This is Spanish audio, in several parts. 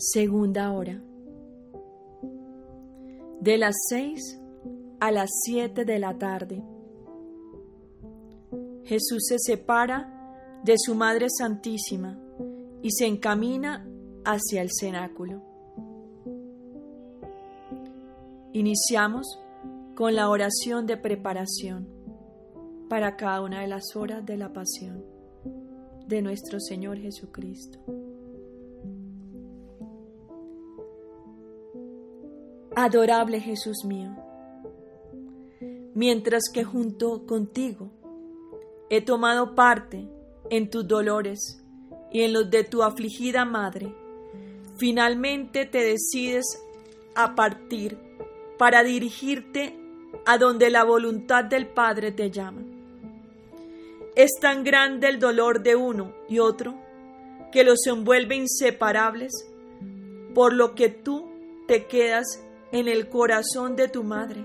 Segunda hora. De las seis a las siete de la tarde. Jesús se separa de su Madre Santísima y se encamina hacia el cenáculo. Iniciamos con la oración de preparación para cada una de las horas de la pasión de nuestro Señor Jesucristo. Adorable Jesús mío, mientras que junto contigo he tomado parte en tus dolores y en los de tu afligida madre, finalmente te decides a partir para dirigirte a donde la voluntad del Padre te llama. Es tan grande el dolor de uno y otro que los envuelve inseparables, por lo que tú te quedas en el corazón de tu madre,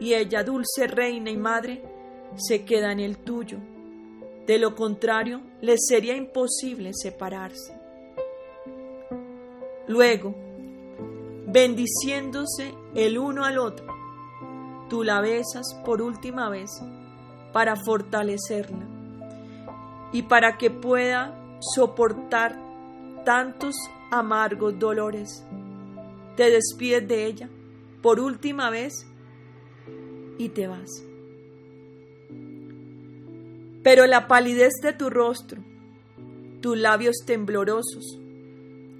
y ella, dulce reina y madre, se queda en el tuyo. De lo contrario, les sería imposible separarse. Luego, bendiciéndose el uno al otro, tú la besas por última vez para fortalecerla y para que pueda soportar tantos amargos dolores te despides de ella por última vez y te vas. Pero la palidez de tu rostro, tus labios temblorosos,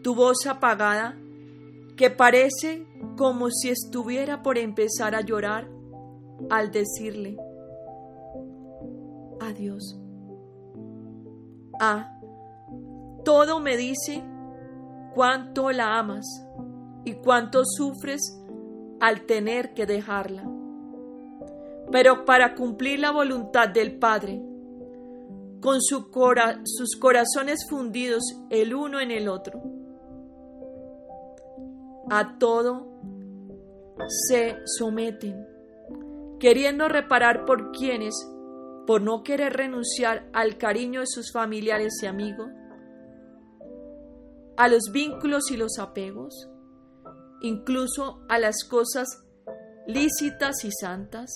tu voz apagada, que parece como si estuviera por empezar a llorar al decirle, adiós. Ah, todo me dice cuánto la amas y cuánto sufres al tener que dejarla. Pero para cumplir la voluntad del Padre, con sus corazones fundidos el uno en el otro, a todo se someten, queriendo reparar por quienes, por no querer renunciar al cariño de sus familiares y amigos, a los vínculos y los apegos, incluso a las cosas lícitas y santas.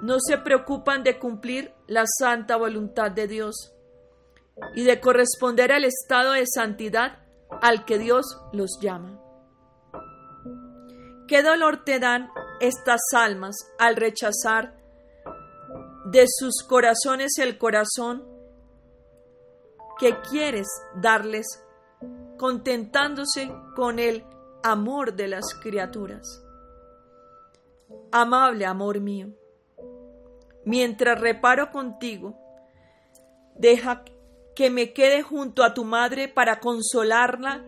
No se preocupan de cumplir la santa voluntad de Dios y de corresponder al estado de santidad al que Dios los llama. ¿Qué dolor te dan estas almas al rechazar de sus corazones el corazón que quieres darles, contentándose con el amor de las criaturas. Amable amor mío, mientras reparo contigo, deja que me quede junto a tu madre para consolarla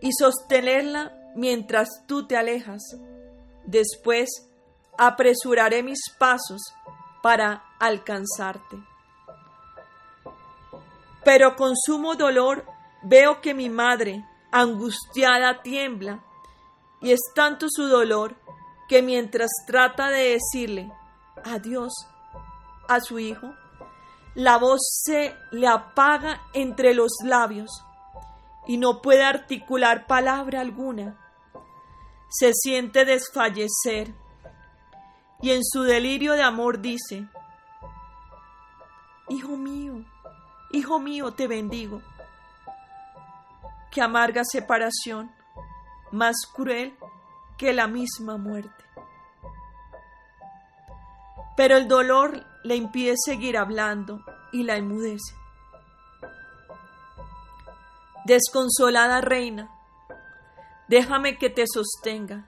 y sostenerla mientras tú te alejas. Después apresuraré mis pasos para alcanzarte. Pero con sumo dolor veo que mi madre, angustiada tiembla, y es tanto su dolor que mientras trata de decirle adiós a su hijo, la voz se le apaga entre los labios y no puede articular palabra alguna. Se siente desfallecer y en su delirio de amor dice, Hijo mío, hijo mío, te bendigo que amarga separación, más cruel que la misma muerte. Pero el dolor le impide seguir hablando y la enmudece. Desconsolada reina, déjame que te sostenga,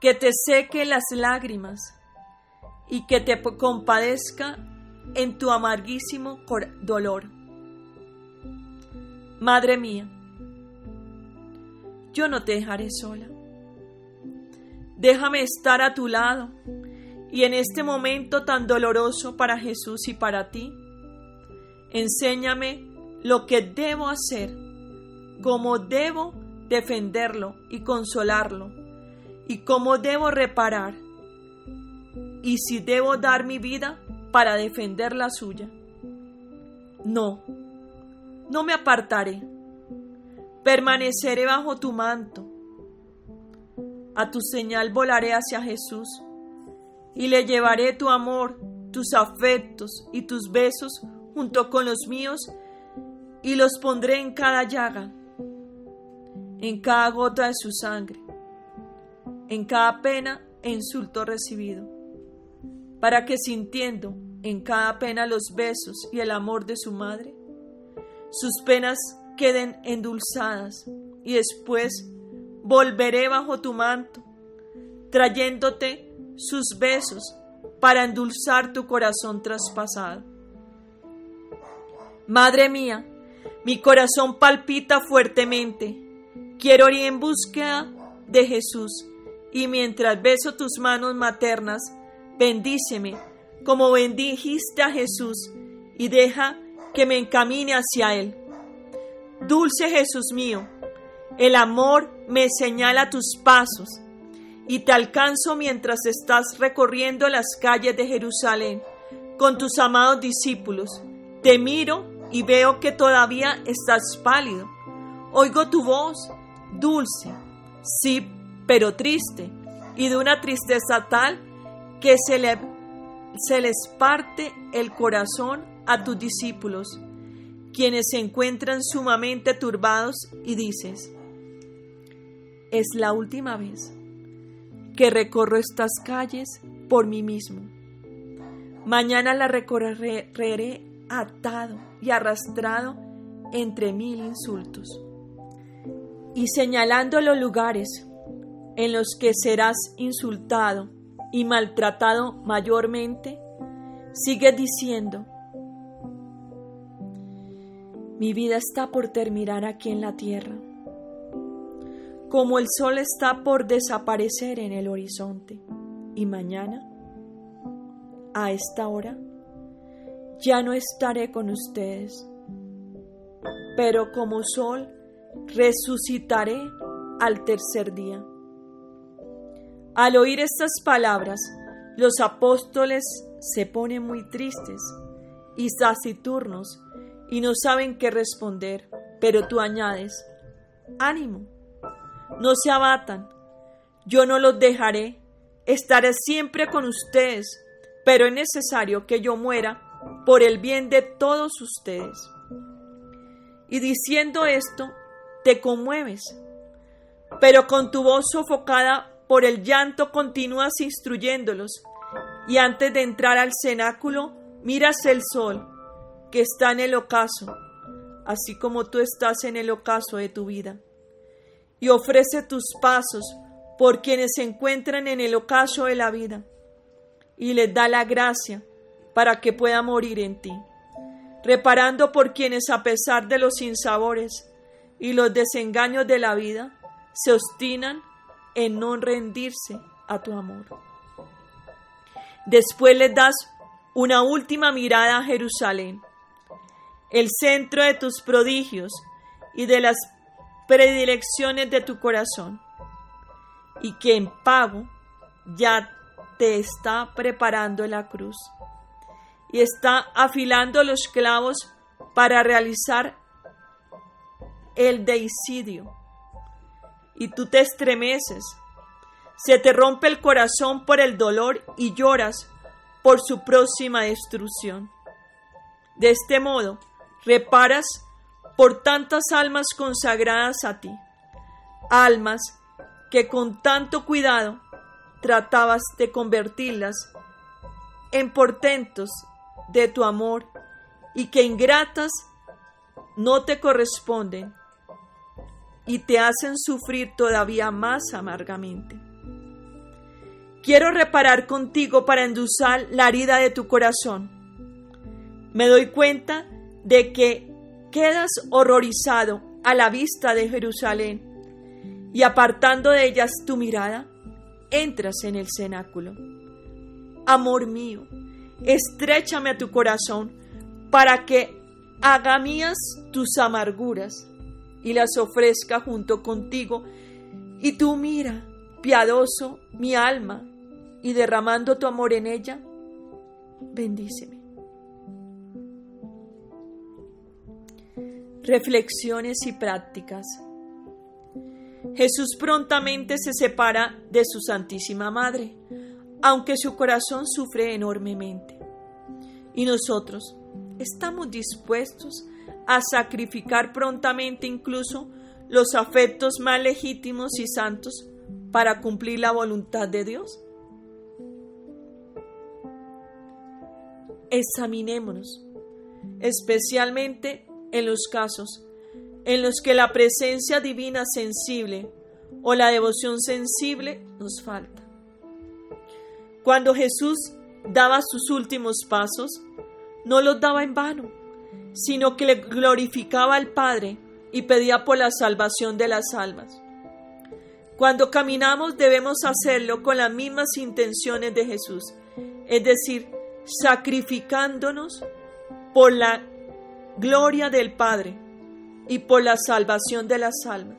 que te seque las lágrimas y que te compadezca en tu amarguísimo dolor. Madre mía, yo no te dejaré sola. Déjame estar a tu lado y en este momento tan doloroso para Jesús y para ti, enséñame lo que debo hacer, cómo debo defenderlo y consolarlo, y cómo debo reparar, y si debo dar mi vida para defender la suya. No, no me apartaré, Permaneceré bajo tu manto. A tu señal volaré hacia Jesús y le llevaré tu amor, tus afectos y tus besos junto con los míos y los pondré en cada llaga, en cada gota de su sangre, en cada pena e insulto recibido, para que sintiendo en cada pena los besos y el amor de su madre, sus penas queden endulzadas y después volveré bajo tu manto, trayéndote sus besos para endulzar tu corazón traspasado. Madre mía, mi corazón palpita fuertemente. Quiero ir en búsqueda de Jesús y mientras beso tus manos maternas, bendíceme como bendijiste a Jesús y deja que me encamine hacia Él. Dulce Jesús mío, el amor me señala tus pasos y te alcanzo mientras estás recorriendo las calles de Jerusalén con tus amados discípulos. Te miro y veo que todavía estás pálido. Oigo tu voz, dulce, sí, pero triste, y de una tristeza tal que se, le, se les parte el corazón a tus discípulos, quienes se encuentran sumamente turbados y dices, es la última vez que recorro estas calles por mí mismo. Mañana la recorreré atado y arrastrado entre mil insultos. Y señalando los lugares en los que serás insultado y maltratado mayormente, sigue diciendo, mi vida está por terminar aquí en la tierra como el sol está por desaparecer en el horizonte. Y mañana, a esta hora, ya no estaré con ustedes, pero como sol resucitaré al tercer día. Al oír estas palabras, los apóstoles se ponen muy tristes y taciturnos y no saben qué responder, pero tú añades, ánimo, no se abatan, yo no los dejaré, estaré siempre con ustedes, pero es necesario que yo muera por el bien de todos ustedes. Y diciendo esto, te conmueves, pero con tu voz sofocada por el llanto continúas instruyéndolos, y antes de entrar al cenáculo, miras el sol, que está en el ocaso, así como tú estás en el ocaso de tu vida y ofrece tus pasos por quienes se encuentran en el ocaso de la vida y les da la gracia para que pueda morir en ti, reparando por quienes a pesar de los sinsabores y los desengaños de la vida se obstinan en no rendirse a tu amor. Después les das una última mirada a Jerusalén, el centro de tus prodigios y de las predilecciones de tu corazón y que en pago ya te está preparando la cruz y está afilando los clavos para realizar el deicidio. Y tú te estremeces, se te rompe el corazón por el dolor y lloras por su próxima destrucción. De este modo, reparas por tantas almas consagradas a ti, almas que con tanto cuidado tratabas de convertirlas en portentos de tu amor y que ingratas no te corresponden y te hacen sufrir todavía más amargamente. Quiero reparar contigo para endulzar la herida de tu corazón. Me doy cuenta de que quedas horrorizado a la vista de Jerusalén y apartando de ellas tu mirada, entras en el cenáculo. Amor mío, estrechame a tu corazón para que haga mías tus amarguras y las ofrezca junto contigo. Y tú mira, piadoso, mi alma, y derramando tu amor en ella, bendíceme. Reflexiones y prácticas. Jesús prontamente se separa de su Santísima Madre, aunque su corazón sufre enormemente. Y nosotros estamos dispuestos a sacrificar prontamente incluso los afectos más legítimos y santos para cumplir la voluntad de Dios? Examinémonos, especialmente en los casos en los que la presencia divina sensible o la devoción sensible nos falta. Cuando Jesús daba sus últimos pasos, no los daba en vano, sino que le glorificaba al Padre y pedía por la salvación de las almas. Cuando caminamos debemos hacerlo con las mismas intenciones de Jesús, es decir, sacrificándonos por la gloria del Padre y por la salvación de las almas.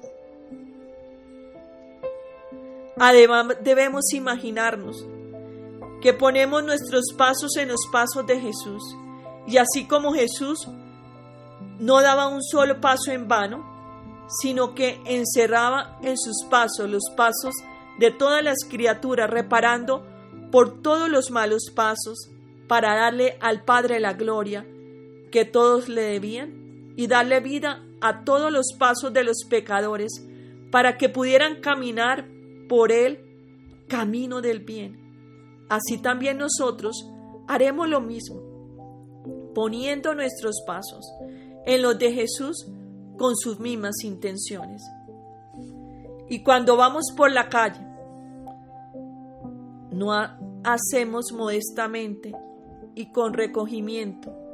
Además debemos imaginarnos que ponemos nuestros pasos en los pasos de Jesús y así como Jesús no daba un solo paso en vano, sino que encerraba en sus pasos los pasos de todas las criaturas, reparando por todos los malos pasos para darle al Padre la gloria que todos le debían y darle vida a todos los pasos de los pecadores para que pudieran caminar por él camino del bien. Así también nosotros haremos lo mismo, poniendo nuestros pasos en los de Jesús con sus mismas intenciones. Y cuando vamos por la calle, no hacemos modestamente y con recogimiento,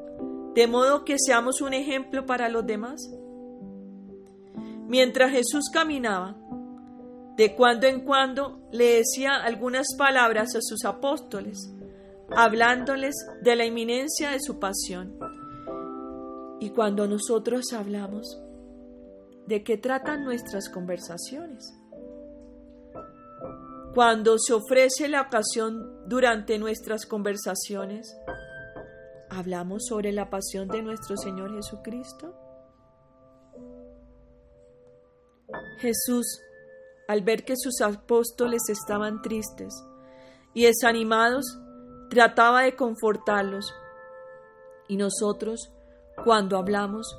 de modo que seamos un ejemplo para los demás. Mientras Jesús caminaba, de cuando en cuando le decía algunas palabras a sus apóstoles, hablándoles de la inminencia de su pasión. Y cuando nosotros hablamos, ¿de qué tratan nuestras conversaciones? Cuando se ofrece la ocasión durante nuestras conversaciones, ¿hablamos sobre la pasión de nuestro Señor Jesucristo? Jesús, al ver que sus apóstoles estaban tristes y desanimados, trataba de confortarlos. Y nosotros, cuando hablamos,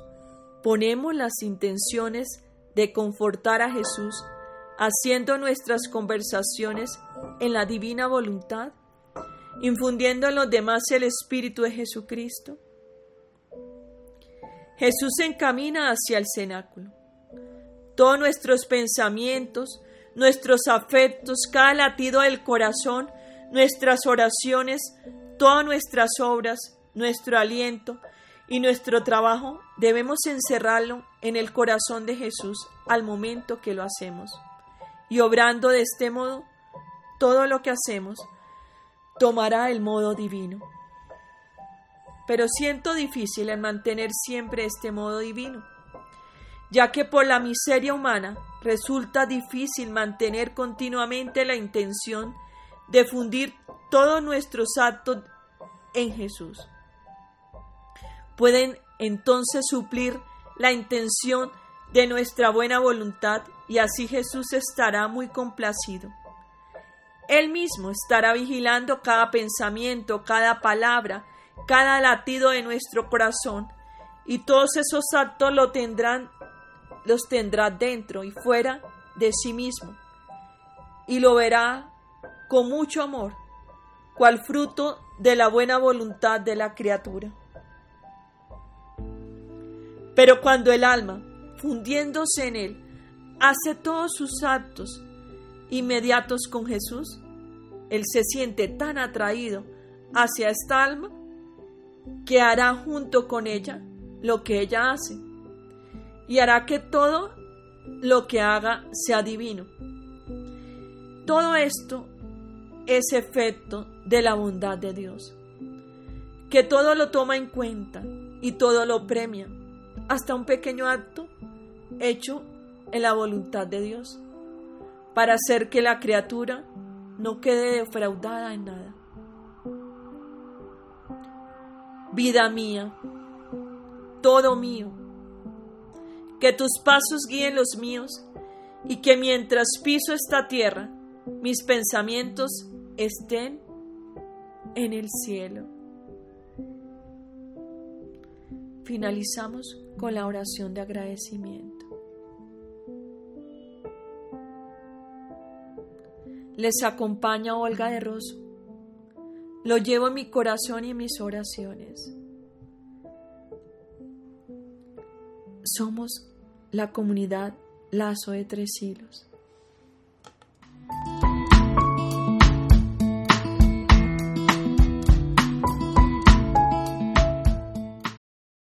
ponemos las intenciones de confortar a Jesús, haciendo nuestras conversaciones en la divina voluntad, infundiendo en los demás el Espíritu de Jesucristo. Jesús se encamina hacia el cenáculo todos nuestros pensamientos, nuestros afectos, cada latido del corazón, nuestras oraciones, todas nuestras obras, nuestro aliento y nuestro trabajo, debemos encerrarlo en el corazón de Jesús al momento que lo hacemos. Y obrando de este modo, todo lo que hacemos tomará el modo divino. Pero siento difícil el mantener siempre este modo divino ya que por la miseria humana resulta difícil mantener continuamente la intención de fundir todos nuestros actos en Jesús. Pueden entonces suplir la intención de nuestra buena voluntad y así Jesús estará muy complacido. Él mismo estará vigilando cada pensamiento, cada palabra, cada latido de nuestro corazón, y todos esos actos lo tendrán los tendrá dentro y fuera de sí mismo, y lo verá con mucho amor, cual fruto de la buena voluntad de la criatura. Pero cuando el alma, fundiéndose en él, hace todos sus actos inmediatos con Jesús, él se siente tan atraído hacia esta alma que hará junto con ella lo que ella hace y hará que todo lo que haga sea divino. Todo esto es efecto de la bondad de Dios, que todo lo toma en cuenta y todo lo premia, hasta un pequeño acto hecho en la voluntad de Dios, para hacer que la criatura no quede defraudada en nada. Vida mía, todo mío, que tus pasos guíen los míos y que mientras piso esta tierra, mis pensamientos estén en el cielo. Finalizamos con la oración de agradecimiento. Les acompaña Olga de Rosso. Lo llevo en mi corazón y en mis oraciones. Somos la comunidad Lazo de Tres Hilos.